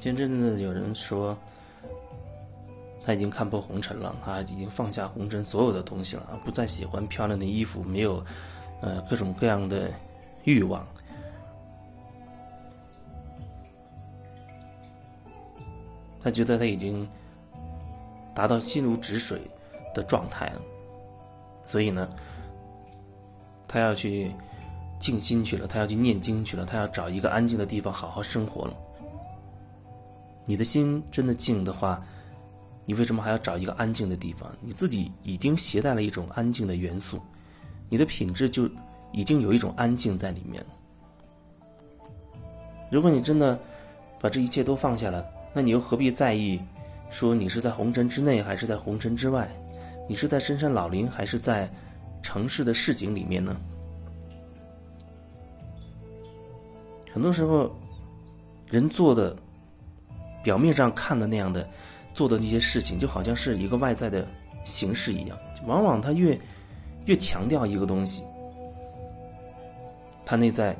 前阵子有人说，他已经看破红尘了，他已经放下红尘所有的东西了，不再喜欢漂亮的衣服，没有，呃，各种各样的欲望。他觉得他已经达到心如止水的状态了，所以呢，他要去静心去了，他要去念经去了，他要找一个安静的地方好好生活了。你的心真的静的话，你为什么还要找一个安静的地方？你自己已经携带了一种安静的元素，你的品质就已经有一种安静在里面了。如果你真的把这一切都放下了，那你又何必在意，说你是在红尘之内还是在红尘之外？你是在深山老林还是在城市的市井里面呢？很多时候，人做的。表面上看的那样的做的那些事情，就好像是一个外在的形式一样。往往他越越强调一个东西，他内在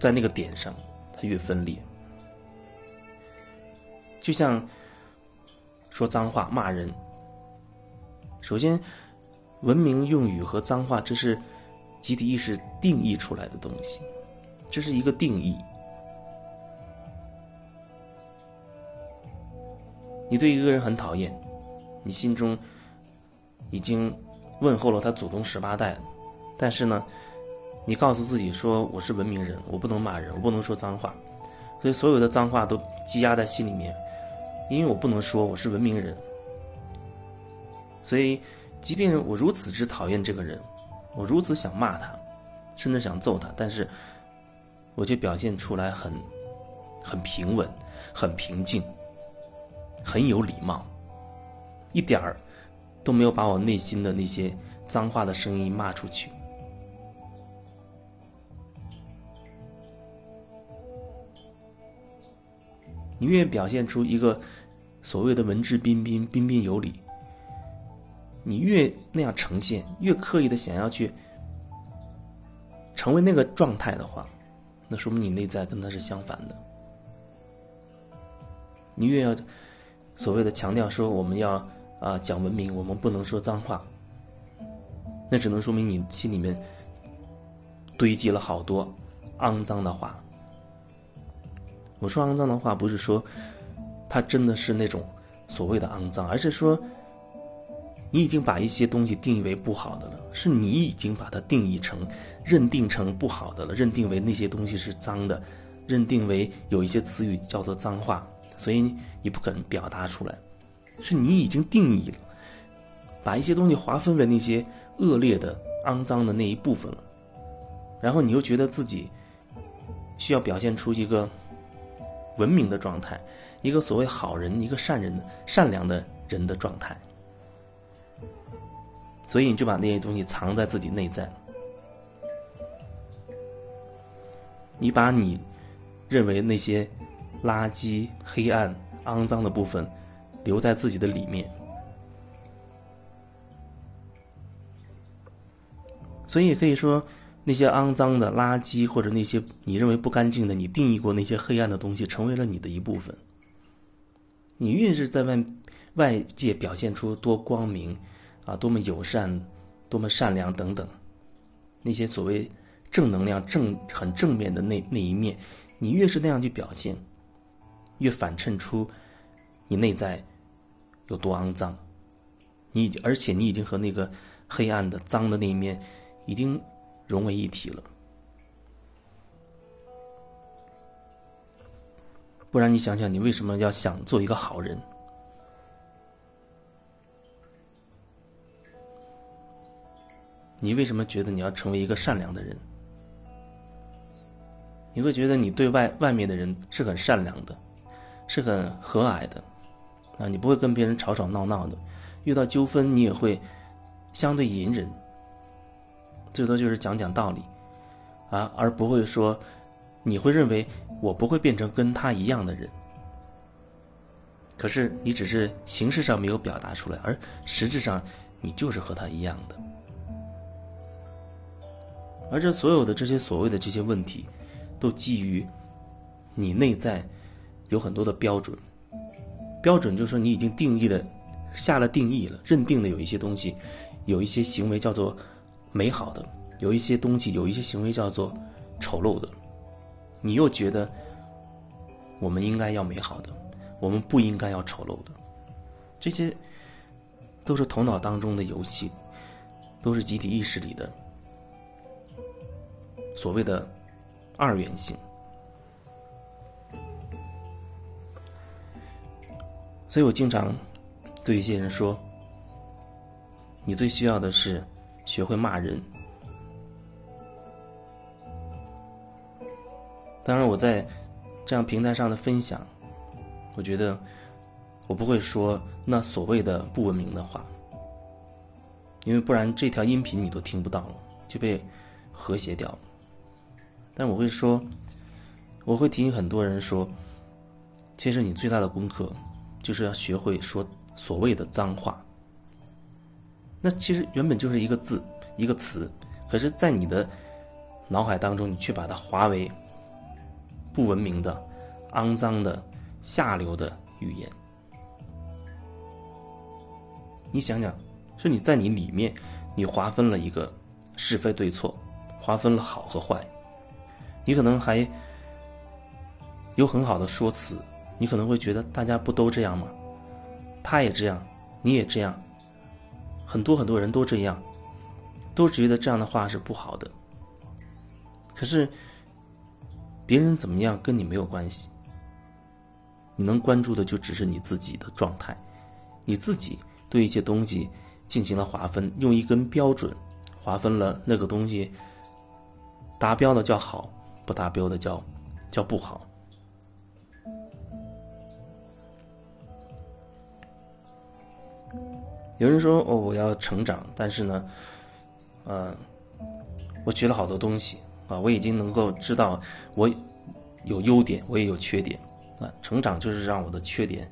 在那个点上，他越分裂。就像说脏话、骂人，首先，文明用语和脏话，这是集体意识定义出来的东西，这是一个定义。你对一个人很讨厌，你心中已经问候了他祖宗十八代了，但是呢，你告诉自己说我是文明人，我不能骂人，我不能说脏话，所以所有的脏话都积压在心里面，因为我不能说我是文明人，所以即便我如此之讨厌这个人，我如此想骂他，甚至想揍他，但是我却表现出来很很平稳，很平静。很有礼貌，一点儿都没有把我内心的那些脏话的声音骂出去。你越表现出一个所谓的文质彬彬、彬彬有礼，你越那样呈现，越刻意的想要去成为那个状态的话，那说明你内在跟他是相反的。你越要。所谓的强调说我们要啊讲文明，我们不能说脏话，那只能说明你心里面堆积了好多肮脏的话。我说肮脏的话，不是说它真的是那种所谓的肮脏，而是说你已经把一些东西定义为不好的了，是你已经把它定义成、认定成不好的了，认定为那些东西是脏的，认定为有一些词语叫做脏话。所以你不肯表达出来，是你已经定义了，把一些东西划分为那些恶劣的、肮脏的那一部分了，然后你又觉得自己需要表现出一个文明的状态，一个所谓好人、一个善人、善良的人的状态，所以你就把那些东西藏在自己内在了，你把你认为那些。垃圾、黑暗、肮脏的部分留在自己的里面，所以也可以说，那些肮脏的垃圾或者那些你认为不干净的、你定义过那些黑暗的东西，成为了你的一部分。你越是在外外界表现出多光明啊，多么友善、多么善良等等，那些所谓正能量、正很正面的那那一面，你越是那样去表现。越反衬出你内在有多肮脏，你已经而且你已经和那个黑暗的、脏的那一面已经融为一体了。不然，你想想，你为什么要想做一个好人？你为什么觉得你要成为一个善良的人？你会觉得你对外外面的人是很善良的？是很和蔼的，啊，你不会跟别人吵吵闹闹的，遇到纠纷你也会相对隐忍，最多就是讲讲道理，啊，而不会说你会认为我不会变成跟他一样的人，可是你只是形式上没有表达出来，而实质上你就是和他一样的，而这所有的这些所谓的这些问题，都基于你内在。有很多的标准，标准就是说你已经定义的下了定义了，认定的有一些东西，有一些行为叫做美好的，有一些东西有一些行为叫做丑陋的，你又觉得我们应该要美好的，我们不应该要丑陋的，这些都是头脑当中的游戏，都是集体意识里的所谓的二元性。所以我经常对一些人说：“你最需要的是学会骂人。”当然，我在这样平台上的分享，我觉得我不会说那所谓的不文明的话，因为不然这条音频你都听不到了，就被和谐掉了。但我会说，我会提醒很多人说，其实你最大的功课。就是要学会说所谓的脏话。那其实原本就是一个字，一个词，可是，在你的脑海当中，你却把它划为不文明的、肮脏的、下流的语言。你想想，是你在你里面，你划分了一个是非对错，划分了好和坏，你可能还有很好的说辞。你可能会觉得大家不都这样吗？他也这样，你也这样，很多很多人都这样，都觉得这样的话是不好的。可是，别人怎么样跟你没有关系。你能关注的就只是你自己的状态，你自己对一些东西进行了划分，用一根标准划分了那个东西，达标的叫好，不达标的叫叫不好。有人说：“哦，我要成长，但是呢，呃，我学了好多东西啊，我已经能够知道我有优点，我也有缺点啊。成长就是让我的缺点，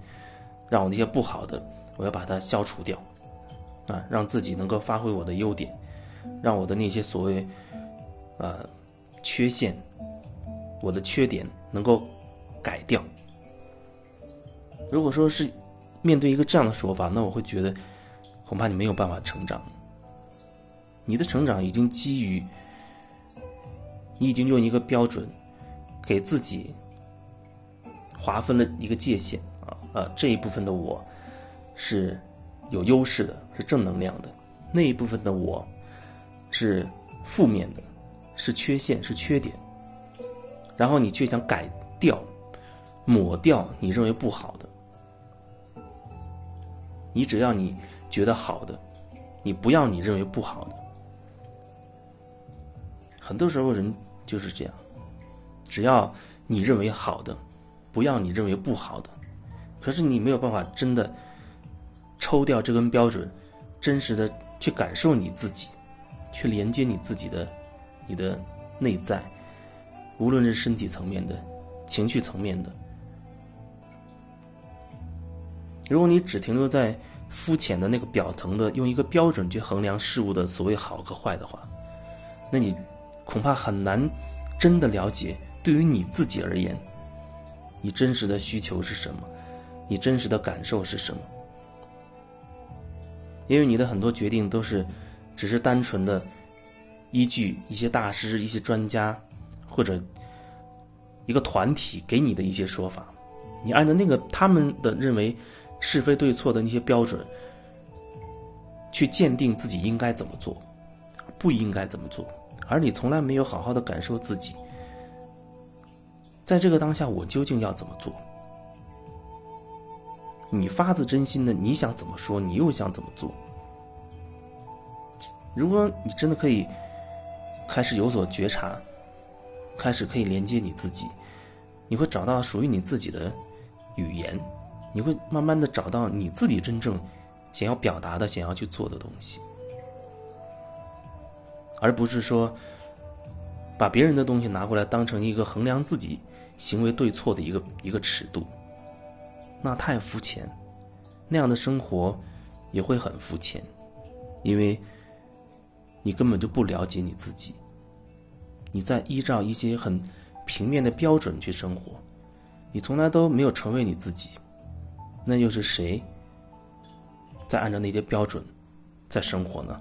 让我那些不好的，我要把它消除掉啊，让自己能够发挥我的优点，让我的那些所谓呃缺陷，我的缺点能够改掉。如果说是面对一个这样的说法，那我会觉得。”恐怕你没有办法成长。你的成长已经基于你已经用一个标准给自己划分了一个界限啊啊这一部分的我是有优势的，是正能量的；那一部分的我是负面的，是缺陷，是缺点。然后你却想改掉、抹掉你认为不好的，你只要你。觉得好的，你不要你认为不好的。很多时候人就是这样，只要你认为好的，不要你认为不好的。可是你没有办法真的抽掉这根标准，真实的去感受你自己，去连接你自己的你的内在，无论是身体层面的、情绪层面的。如果你只停留在。肤浅的那个表层的，用一个标准去衡量事物的所谓好和坏的话，那你恐怕很难真的了解，对于你自己而言，你真实的需求是什么，你真实的感受是什么？因为你的很多决定都是只是单纯的依据一些大师、一些专家或者一个团体给你的一些说法，你按照那个他们的认为。是非对错的那些标准，去鉴定自己应该怎么做，不应该怎么做，而你从来没有好好的感受自己，在这个当下，我究竟要怎么做？你发自真心的，你想怎么说，你又想怎么做？如果你真的可以开始有所觉察，开始可以连接你自己，你会找到属于你自己的语言。你会慢慢的找到你自己真正想要表达的、想要去做的东西，而不是说把别人的东西拿过来当成一个衡量自己行为对错的一个一个尺度，那太肤浅，那样的生活也会很肤浅，因为你根本就不了解你自己，你在依照一些很平面的标准去生活，你从来都没有成为你自己，那又是谁在按照那些标准在生活呢？